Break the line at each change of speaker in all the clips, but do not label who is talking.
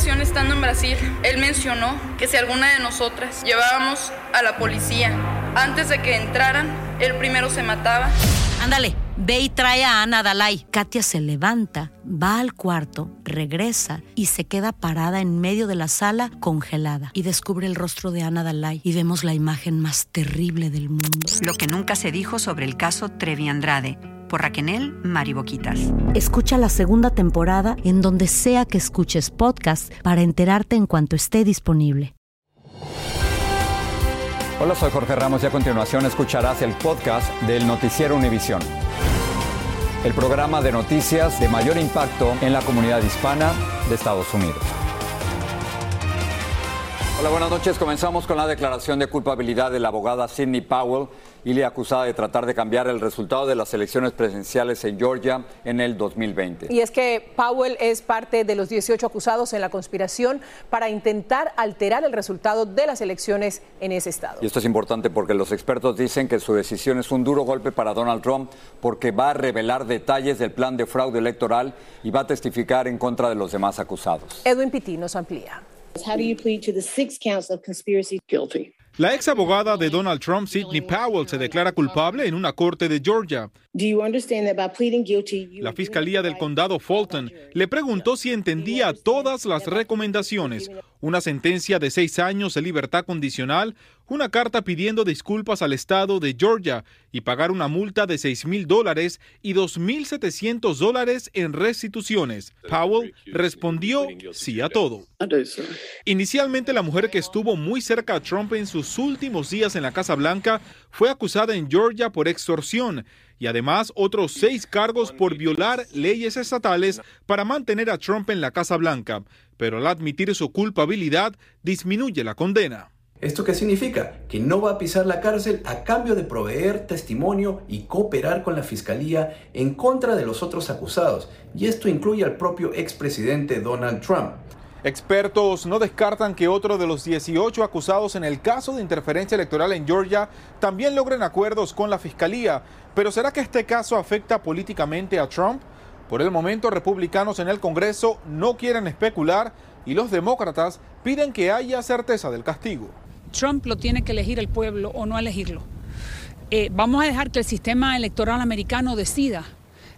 Estando en Brasil, él mencionó que si alguna de nosotras llevábamos a la policía antes de que entraran, él primero se mataba.
Ándale, ve y trae a Ana Dalai. Katia se levanta, va al cuarto, regresa y se queda parada en medio de la sala congelada. Y descubre el rostro de Ana Dalai y vemos la imagen más terrible del mundo.
Lo que nunca se dijo sobre el caso Trevi Andrade por Raquenel Mariboquitas.
Escucha la segunda temporada en donde sea que escuches podcast para enterarte en cuanto esté disponible.
Hola, soy Jorge Ramos y a continuación escucharás el podcast del Noticiero Univisión. El programa de noticias de mayor impacto en la comunidad hispana de Estados Unidos. Hola, buenas noches. Comenzamos con la declaración de culpabilidad de la abogada Sidney Powell y le acusada de tratar de cambiar el resultado de las elecciones presidenciales en Georgia en el 2020.
Y es que Powell es parte de los 18 acusados en la conspiración para intentar alterar el resultado de las elecciones en ese estado.
Y esto es importante porque los expertos dicen que su decisión es un duro golpe para Donald Trump porque va a revelar detalles del plan de fraude electoral y va a testificar en contra de los demás acusados.
Edwin Pitti nos amplía.
How do you plead to the six counts of conspiracy?
Guilty. La ex abogada de Donald Trump, Sidney Powell, se declara culpable en una corte de Georgia. La Fiscalía del Condado Fulton le preguntó si entendía todas las recomendaciones, una sentencia de seis años de libertad condicional, una carta pidiendo disculpas al Estado de Georgia y pagar una multa de 6 mil dólares y 2.700 dólares en restituciones. Powell respondió sí a todo. Inicialmente la mujer que estuvo muy cerca a Trump en sus últimos días en la Casa Blanca fue acusada en Georgia por extorsión y además otros seis cargos por violar leyes estatales para mantener a Trump en la Casa Blanca, pero al admitir su culpabilidad disminuye la condena.
¿Esto qué significa? Que no va a pisar la cárcel a cambio de proveer testimonio y cooperar con la fiscalía en contra de los otros acusados. Y esto incluye al propio expresidente Donald Trump.
Expertos no descartan que otro de los 18 acusados en el caso de interferencia electoral en Georgia también logren acuerdos con la fiscalía. Pero ¿será que este caso afecta políticamente a Trump? Por el momento, republicanos en el Congreso no quieren especular y los demócratas piden que haya certeza del castigo.
Trump lo tiene que elegir el pueblo o no elegirlo. Eh, vamos a dejar que el sistema electoral americano decida.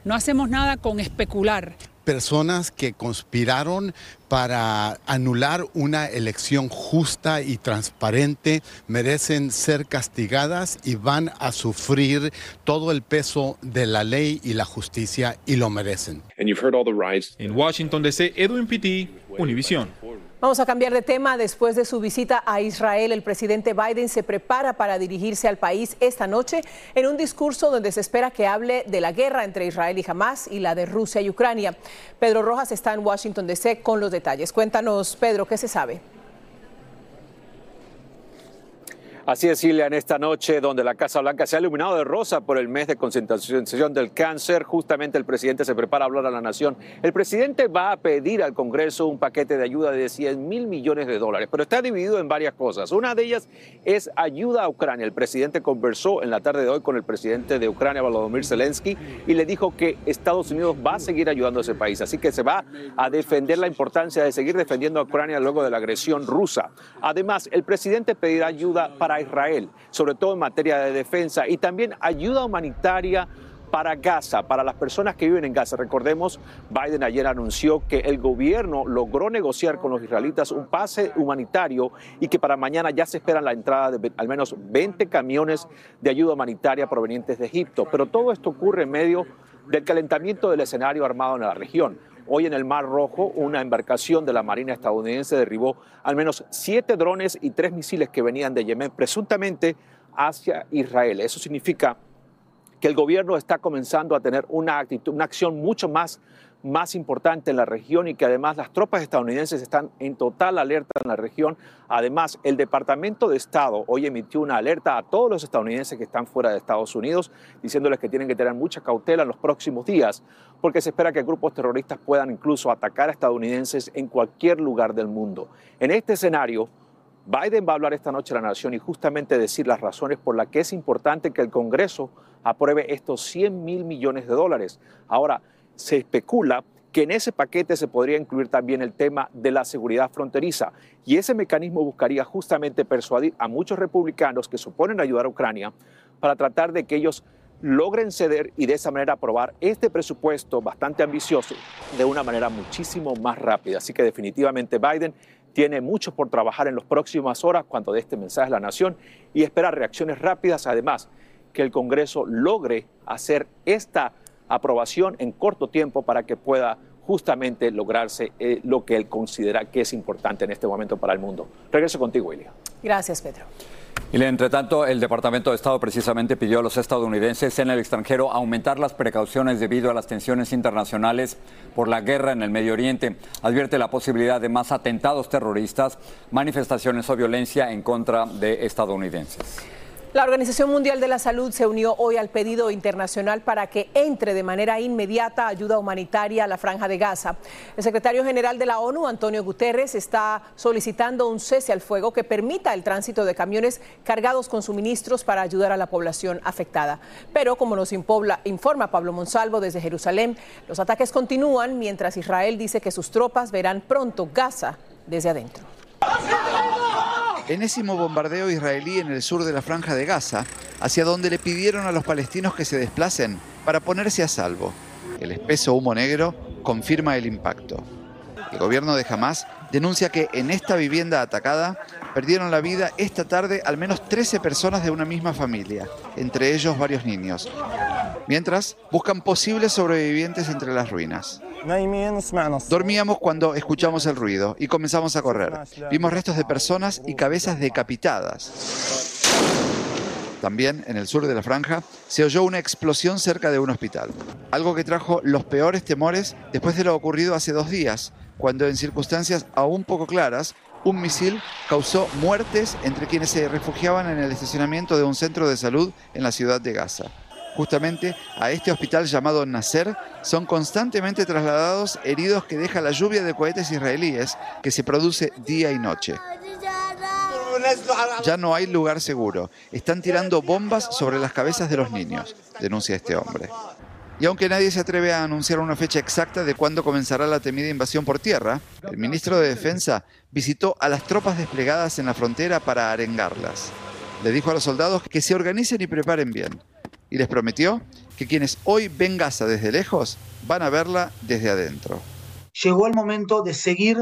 No hacemos nada con especular
personas que conspiraron para anular una elección justa y transparente merecen ser castigadas y van a sufrir todo el peso de la ley y la justicia y lo merecen.
En Washington DC, Edwin Pitti.
Vamos a cambiar de tema. Después de su visita a Israel, el presidente Biden se prepara para dirigirse al país esta noche en un discurso donde se espera que hable de la guerra entre Israel y Hamas y la de Rusia y Ucrania. Pedro Rojas está en Washington, D.C. con los detalles. Cuéntanos, Pedro, ¿qué se sabe?
Así es, en esta noche donde la Casa Blanca se ha iluminado de rosa por el mes de concentración del cáncer, justamente el presidente se prepara a hablar a la nación. El presidente va a pedir al Congreso un paquete de ayuda de 100 mil millones de dólares, pero está dividido en varias cosas. Una de ellas es ayuda a Ucrania. El presidente conversó en la tarde de hoy con el presidente de Ucrania, Volodymyr Zelensky, y le dijo que Estados Unidos va a seguir ayudando a ese país. Así que se va a defender la importancia de seguir defendiendo a Ucrania luego de la agresión rusa. Además, el presidente pedirá ayuda para Israel, sobre todo en materia de defensa y también ayuda humanitaria para Gaza, para las personas que viven en Gaza. Recordemos, Biden ayer anunció que el gobierno logró negociar con los israelitas un pase humanitario y que para mañana ya se espera la entrada de al menos 20 camiones de ayuda humanitaria provenientes de Egipto. Pero todo esto ocurre en medio del calentamiento del escenario armado en la región. Hoy en el Mar Rojo, una embarcación de la Marina estadounidense derribó al menos siete drones y tres misiles que venían de Yemen, presuntamente hacia Israel. Eso significa que el gobierno está comenzando a tener una actitud, una acción mucho más más importante en la región y que además las tropas estadounidenses están en total alerta en la región. Además, el Departamento de Estado hoy emitió una alerta a todos los estadounidenses que están fuera de Estados Unidos, diciéndoles que tienen que tener mucha cautela en los próximos días, porque se espera que grupos terroristas puedan incluso atacar a estadounidenses en cualquier lugar del mundo. En este escenario, Biden va a hablar esta noche a la nación y justamente decir las razones por las que es importante que el Congreso apruebe estos 100 mil millones de dólares. Ahora, se especula que en ese paquete se podría incluir también el tema de la seguridad fronteriza. Y ese mecanismo buscaría justamente persuadir a muchos republicanos que suponen ayudar a Ucrania para tratar de que ellos logren ceder y de esa manera aprobar este presupuesto bastante ambicioso de una manera muchísimo más rápida. Así que definitivamente Biden tiene mucho por trabajar en las próximas horas cuando dé este mensaje a la nación y espera reacciones rápidas, además que el Congreso logre hacer esta aprobación en corto tiempo para que pueda justamente lograrse eh, lo que él considera que es importante en este momento para el mundo. Regreso contigo, Elia.
Gracias, Pedro.
Y entre tanto, el Departamento de Estado precisamente pidió a los estadounidenses en el extranjero aumentar las precauciones debido a las tensiones internacionales por la guerra en el Medio Oriente. Advierte la posibilidad de más atentados terroristas, manifestaciones o violencia en contra de estadounidenses.
La Organización Mundial de la Salud se unió hoy al pedido internacional para que entre de manera inmediata ayuda humanitaria a la franja de Gaza. El secretario general de la ONU, Antonio Guterres, está solicitando un cese al fuego que permita el tránsito de camiones cargados con suministros para ayudar a la población afectada. Pero, como nos informa Pablo Monsalvo desde Jerusalén, los ataques continúan mientras Israel dice que sus tropas verán pronto Gaza desde adentro.
Enésimo bombardeo israelí en el sur de la franja de Gaza, hacia donde le pidieron a los palestinos que se desplacen para ponerse a salvo. El espeso humo negro confirma el impacto. El gobierno de Hamas denuncia que en esta vivienda atacada perdieron la vida esta tarde al menos 13 personas de una misma familia, entre ellos varios niños. Mientras, buscan posibles sobrevivientes entre las ruinas. Dormíamos cuando escuchamos el ruido y comenzamos a correr. Vimos restos de personas y cabezas decapitadas. También, en el sur de la franja, se oyó una explosión cerca de un hospital. Algo que trajo los peores temores después de lo ocurrido hace dos días, cuando en circunstancias aún poco claras, un misil causó muertes entre quienes se refugiaban en el estacionamiento de un centro de salud en la ciudad de Gaza. Justamente a este hospital llamado Nasser son constantemente trasladados heridos que deja la lluvia de cohetes israelíes que se produce día y noche. Ya no hay lugar seguro. Están tirando bombas sobre las cabezas de los niños, denuncia este hombre. Y aunque nadie se atreve a anunciar una fecha exacta de cuándo comenzará la temida invasión por tierra, el ministro de Defensa visitó a las tropas desplegadas en la frontera para arengarlas. Le dijo a los soldados que se organicen y preparen bien, y les prometió que quienes hoy ven Gaza desde lejos van a verla desde adentro.
Llegó el momento de seguir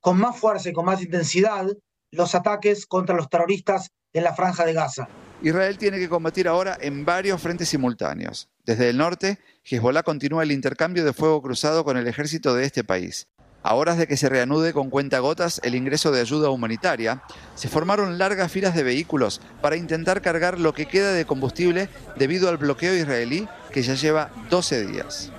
con más fuerza y con más intensidad los ataques contra los terroristas en la franja de Gaza.
Israel tiene que combatir ahora en varios frentes simultáneos. Desde el norte, Hezbollah continúa el intercambio de fuego cruzado con el ejército de este país. A horas de que se reanude con cuentagotas el ingreso de ayuda humanitaria, se formaron largas filas de vehículos para intentar cargar lo que queda de combustible debido al bloqueo israelí que ya lleva 12 días.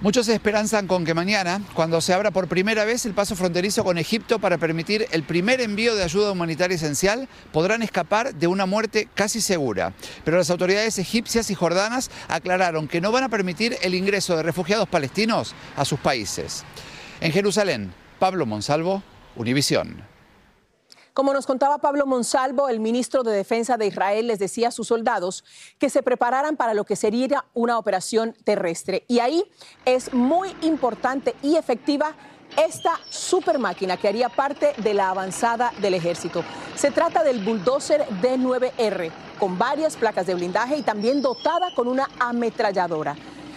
Muchos se esperanzan con que mañana, cuando se abra por primera vez el paso fronterizo con Egipto para permitir el primer envío de ayuda humanitaria esencial, podrán escapar de una muerte casi segura. Pero las autoridades egipcias y jordanas aclararon que no van a permitir el ingreso de refugiados palestinos a sus países. En Jerusalén, Pablo Monsalvo, Univisión.
Como nos contaba Pablo Monsalvo, el ministro de Defensa de Israel les decía a sus soldados que se prepararan para lo que sería una operación terrestre. Y ahí es muy importante y efectiva esta super máquina que haría parte de la avanzada del ejército. Se trata del bulldozer D9R, con varias placas de blindaje y también dotada con una ametralladora.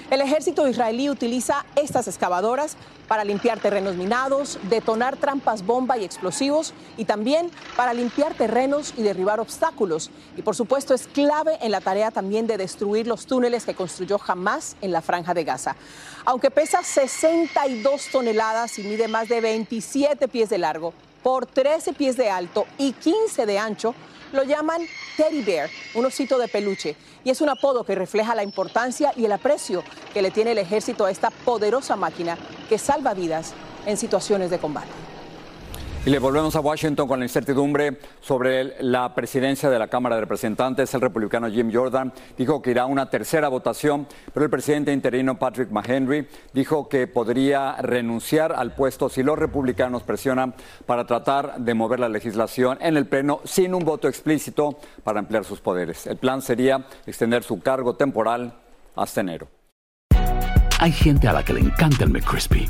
El ejército israelí utiliza estas excavadoras para limpiar terrenos minados, detonar trampas bomba y explosivos y también para limpiar terrenos y derribar obstáculos. Y por supuesto es clave en la tarea también de destruir los túneles que construyó Hamas en la franja de Gaza. Aunque pesa 62 toneladas y mide más de 27 pies de largo, por 13 pies de alto y 15 de ancho, lo llaman Teddy Bear, un osito de peluche, y es un apodo que refleja la importancia y el aprecio que le tiene el ejército a esta poderosa máquina que salva vidas en situaciones de combate.
Y le volvemos a Washington con la incertidumbre sobre la presidencia de la Cámara de Representantes. El republicano Jim Jordan dijo que irá a una tercera votación, pero el presidente interino Patrick McHenry dijo que podría renunciar al puesto si los republicanos presionan para tratar de mover la legislación en el Pleno sin un voto explícito para ampliar sus poderes. El plan sería extender su cargo temporal hasta enero.
Hay gente a la que le encanta el McCrispy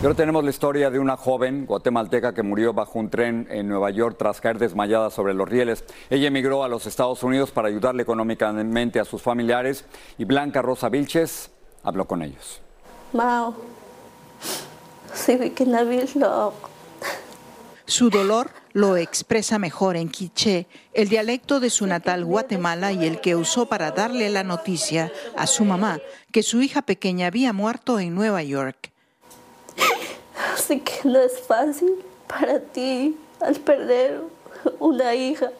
Y ahora tenemos la historia de una joven guatemalteca que murió bajo un tren en Nueva York tras caer desmayada sobre los rieles. Ella emigró a los Estados Unidos para ayudarle económicamente a sus familiares y Blanca Rosa Vilches habló con ellos.
Mao,
Su dolor lo expresa mejor en quiché, el dialecto de su natal Guatemala y el que usó para darle la noticia a su mamá que su hija pequeña había muerto en Nueva York.
Sé que no es fácil para ti al perder una hija.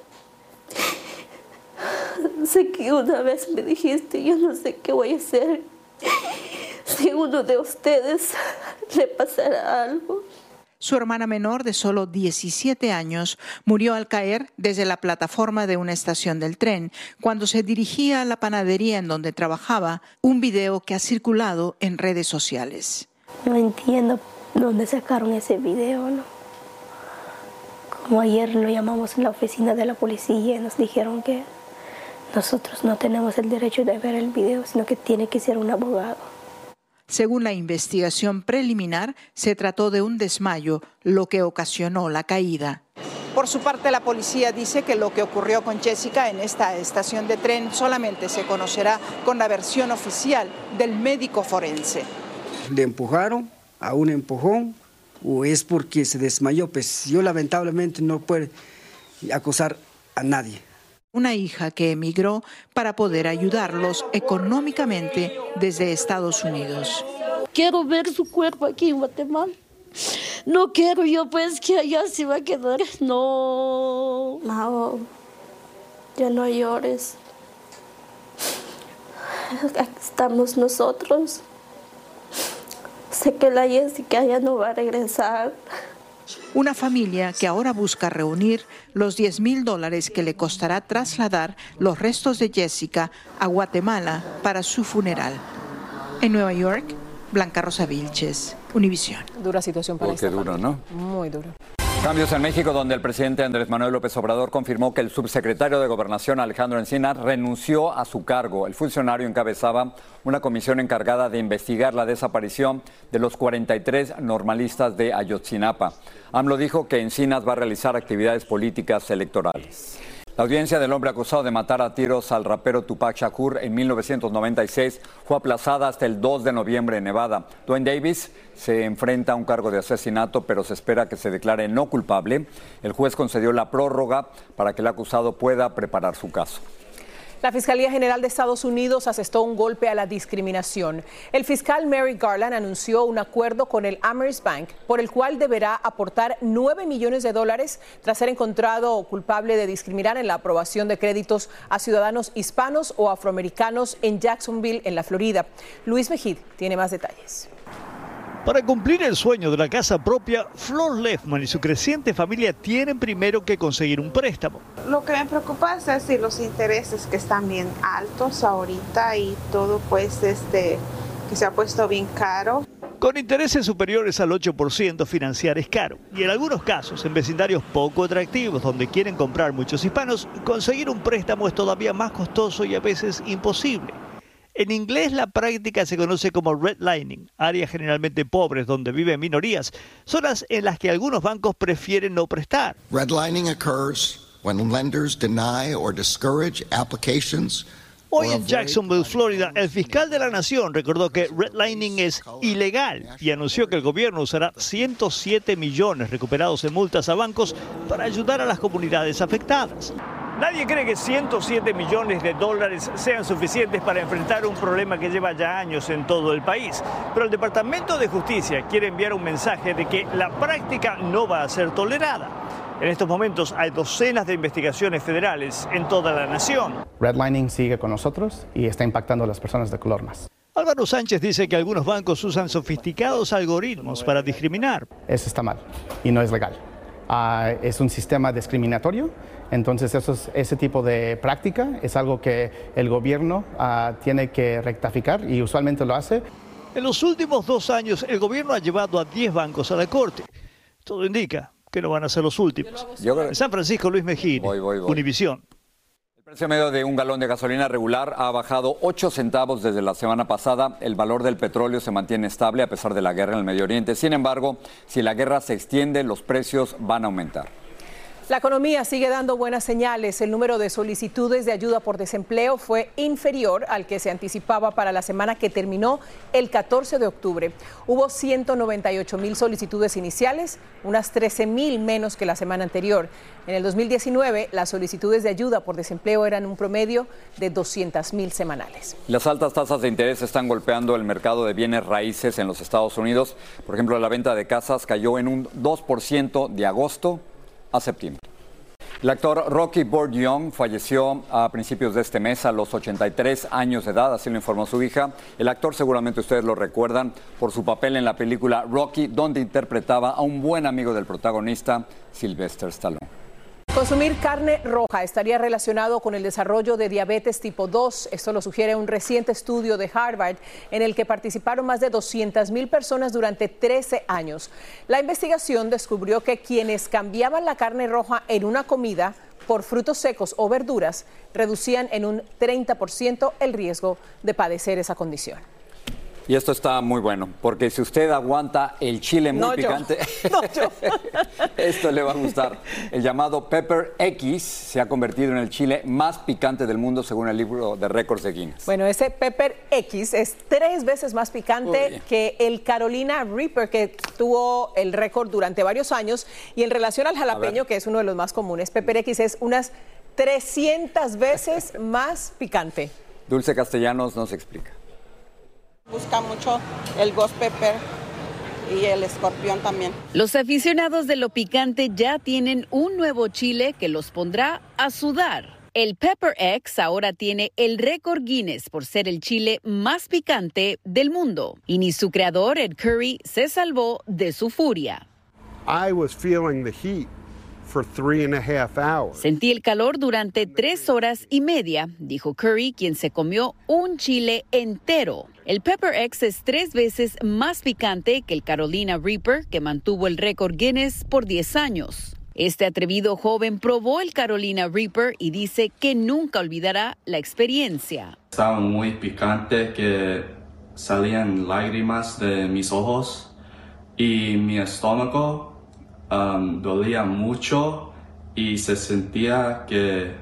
Sé que una vez me dijiste, yo no sé qué voy a hacer si uno de ustedes le pasara algo.
Su hermana menor, de solo 17 años, murió al caer desde la plataforma de una estación del tren cuando se dirigía a la panadería en donde trabajaba, un video que ha circulado en redes sociales.
No entiendo dónde sacaron ese video, ¿no? Como ayer lo llamamos en la oficina de la policía y nos dijeron que nosotros no tenemos el derecho de ver el video, sino que tiene que ser un abogado.
Según la investigación preliminar, se trató de un desmayo, lo que ocasionó la caída. Por su parte, la policía dice que lo que ocurrió con Jessica en esta estación de tren solamente se conocerá con la versión oficial del médico forense.
Le empujaron a un empujón o es porque se desmayó, pues yo lamentablemente no puedo acusar a nadie.
Una hija que emigró para poder ayudarlos económicamente desde Estados Unidos.
Quiero ver su cuerpo aquí en Guatemala. No quiero yo pues que allá se va a quedar. No. No. Ya no llores. Aquí estamos nosotros. Sé que la Jessica ya no va a regresar.
Una familia que ahora busca reunir los 10 mil dólares que le costará trasladar los restos de Jessica a Guatemala para su funeral. En Nueva York, Blanca Rosa Vilches, Univisión.
Dura situación para
Oh, qué duro, ¿no?
Muy duro.
Cambios en México, donde el presidente Andrés Manuel López Obrador confirmó que el subsecretario de Gobernación Alejandro Encina renunció a su cargo. El funcionario encabezaba una comisión encargada de investigar la desaparición de los 43 normalistas de Ayotzinapa. AMLO dijo que Encinas va a realizar actividades políticas electorales. La audiencia del hombre acusado de matar a tiros al rapero Tupac Shakur en 1996 fue aplazada hasta el 2 de noviembre en Nevada. Dwayne Davis se enfrenta a un cargo de asesinato, pero se espera que se declare no culpable. El juez concedió la prórroga para que el acusado pueda preparar su caso.
La Fiscalía General de Estados Unidos asestó un golpe a la discriminación. El fiscal Mary Garland anunció un acuerdo con el Amherst Bank por el cual deberá aportar 9 millones de dólares tras ser encontrado culpable de discriminar en la aprobación de créditos a ciudadanos hispanos o afroamericanos en Jacksonville, en la Florida. Luis Mejid tiene más detalles.
Para cumplir el sueño de la casa propia, Flor Lefman y su creciente familia tienen primero que conseguir un préstamo.
Lo que me preocupa es decir, los intereses que están bien altos ahorita y todo pues este que se ha puesto bien caro.
Con intereses superiores al 8% financiar es caro y en algunos casos en vecindarios poco atractivos donde quieren comprar muchos hispanos, conseguir un préstamo es todavía más costoso y a veces imposible. En inglés la práctica se conoce como redlining, áreas generalmente pobres donde viven minorías, zonas en las que algunos bancos prefieren no prestar.
Redlining occurs when lenders deny or discourage applications
Hoy en Jacksonville, Florida, el fiscal de la nación recordó que redlining es ilegal y anunció que el gobierno usará 107 millones recuperados en multas a bancos para ayudar a las comunidades afectadas. Nadie cree que 107 millones de dólares sean suficientes para enfrentar un problema que lleva ya años en todo el país. Pero el Departamento de Justicia quiere enviar un mensaje de que la práctica no va a ser tolerada. En estos momentos hay docenas de investigaciones federales en toda la nación.
Redlining sigue con nosotros y está impactando a las personas de color más.
Álvaro Sánchez dice que algunos bancos usan sofisticados algoritmos para discriminar.
Eso está mal y no es legal. Ah, es un sistema discriminatorio entonces, ese tipo de práctica es algo que el gobierno ah, tiene que rectificar y usualmente lo hace.
En los últimos dos años, el gobierno ha llevado a 10 bancos a la corte. Todo indica que no van a ser los últimos. En San Francisco, Luis Mejía, Univisión.
El precio medio de un galón de gasolina regular ha bajado 8 centavos desde la semana pasada. El valor del petróleo se mantiene estable a pesar de la guerra en el Medio Oriente. Sin embargo, si la guerra se extiende, los precios van a aumentar.
La economía sigue dando buenas señales. El número de solicitudes de ayuda por desempleo fue inferior al que se anticipaba para la semana que terminó el 14 de octubre. Hubo 198 mil solicitudes iniciales, unas 13 mil menos que la semana anterior. En el 2019, las solicitudes de ayuda por desempleo eran un promedio de 200 mil semanales.
Las altas tasas de interés están golpeando el mercado de bienes raíces en los Estados Unidos. Por ejemplo, la venta de casas cayó en un 2% de agosto a septiembre. El actor Rocky Young falleció a principios de este mes a los 83 años de edad, así lo informó su hija. El actor seguramente ustedes lo recuerdan por su papel en la película Rocky, donde interpretaba a un buen amigo del protagonista, Sylvester Stallone.
Consumir carne roja estaría relacionado con el desarrollo de diabetes tipo 2. Esto lo sugiere un reciente estudio de Harvard en el que participaron más de 200 mil personas durante 13 años. La investigación descubrió que quienes cambiaban la carne roja en una comida por frutos secos o verduras reducían en un 30% el riesgo de padecer esa condición.
Y esto está muy bueno, porque si usted aguanta el chile muy picante, esto le va a gustar. El llamado Pepper X se ha convertido en el chile más picante del mundo según el libro de récords de Guinness.
Bueno, ese Pepper X es tres veces más picante que el Carolina Reaper, que tuvo el récord durante varios años. Y en relación al jalapeño, que es uno de los más comunes, Pepper X es unas 300 veces más picante.
Dulce Castellanos nos explica.
Busca mucho el ghost pepper y el escorpión también.
Los aficionados de lo picante ya tienen un nuevo chile que los pondrá a sudar. El Pepper X ahora tiene el récord Guinness por ser el chile más picante del mundo. Y ni su creador, Ed Curry, se salvó de su furia.
I was feeling the heat
Sentí el calor durante tres horas y media, dijo Curry, quien se comió un chile entero. El Pepper X es tres veces más picante que el Carolina Reaper, que mantuvo el récord Guinness por 10 años. Este atrevido joven probó el Carolina Reaper y dice que nunca olvidará la experiencia.
Estaba muy picante que salían lágrimas de mis ojos y mi estómago dolía mucho
y se sentía que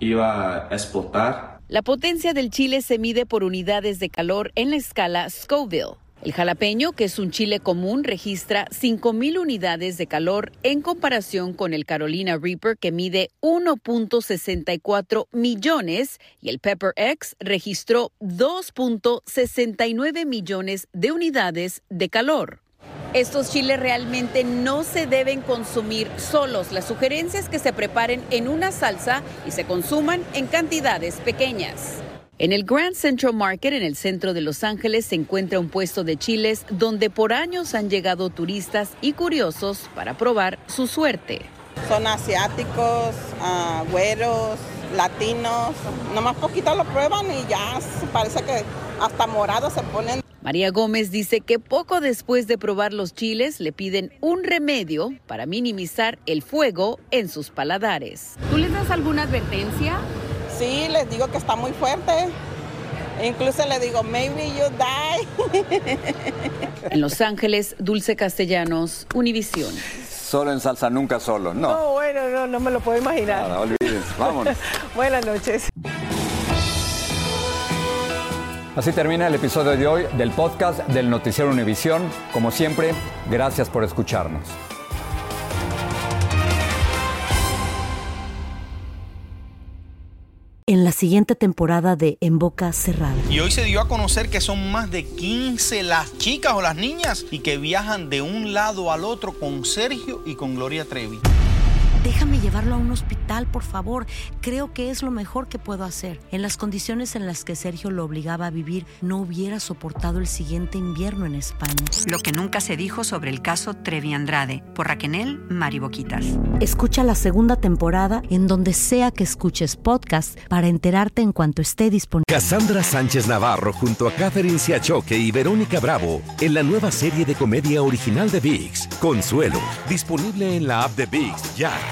iba a explotar.
La potencia del chile se mide por unidades de calor en la escala Scoville. El jalapeño, que es un chile común, registra 5.000 unidades de calor en comparación con el Carolina Reaper, que mide 1.64 millones, y el Pepper X registró 2.69 millones de unidades de calor. Estos chiles realmente no se deben consumir solos. La sugerencia es que se preparen en una salsa y se consuman en cantidades pequeñas. En el Grand Central Market, en el centro de Los Ángeles, se encuentra un puesto de chiles donde por años han llegado turistas y curiosos para probar su suerte.
Son asiáticos, uh, güeros, latinos. Nomás poquito lo prueban y ya parece que hasta morados se ponen.
María Gómez dice que poco después de probar los chiles le piden un remedio para minimizar el fuego en sus paladares. ¿Tú les das alguna advertencia?
Sí, les digo que está muy fuerte. Incluso le digo, maybe you die.
en Los Ángeles, Dulce Castellanos, Univisión.
Solo en salsa, nunca solo, no.
No, bueno, no, no me lo puedo imaginar.
Nada, olvídense, vámonos.
Buenas noches.
Así termina el episodio de hoy del podcast del Noticiero Univisión. Como siempre, gracias por escucharnos.
en la siguiente temporada de En Boca Cerrada.
Y hoy se dio a conocer que son más de 15 las chicas o las niñas y que viajan de un lado al otro con Sergio y con Gloria Trevi.
Déjame llevarlo a un hospital, por favor. Creo que es lo mejor que puedo hacer. En las condiciones en las que Sergio lo obligaba a vivir, no hubiera soportado el siguiente invierno en España.
Lo que nunca se dijo sobre el caso Trevi Andrade, por Raquel Mariboquitas.
Escucha la segunda temporada en donde sea que escuches podcast para enterarte en cuanto esté disponible.
Cassandra Sánchez Navarro junto a Catherine Siachoque y Verónica Bravo en la nueva serie de comedia original de VIX, Consuelo, disponible en la app de VIX ya.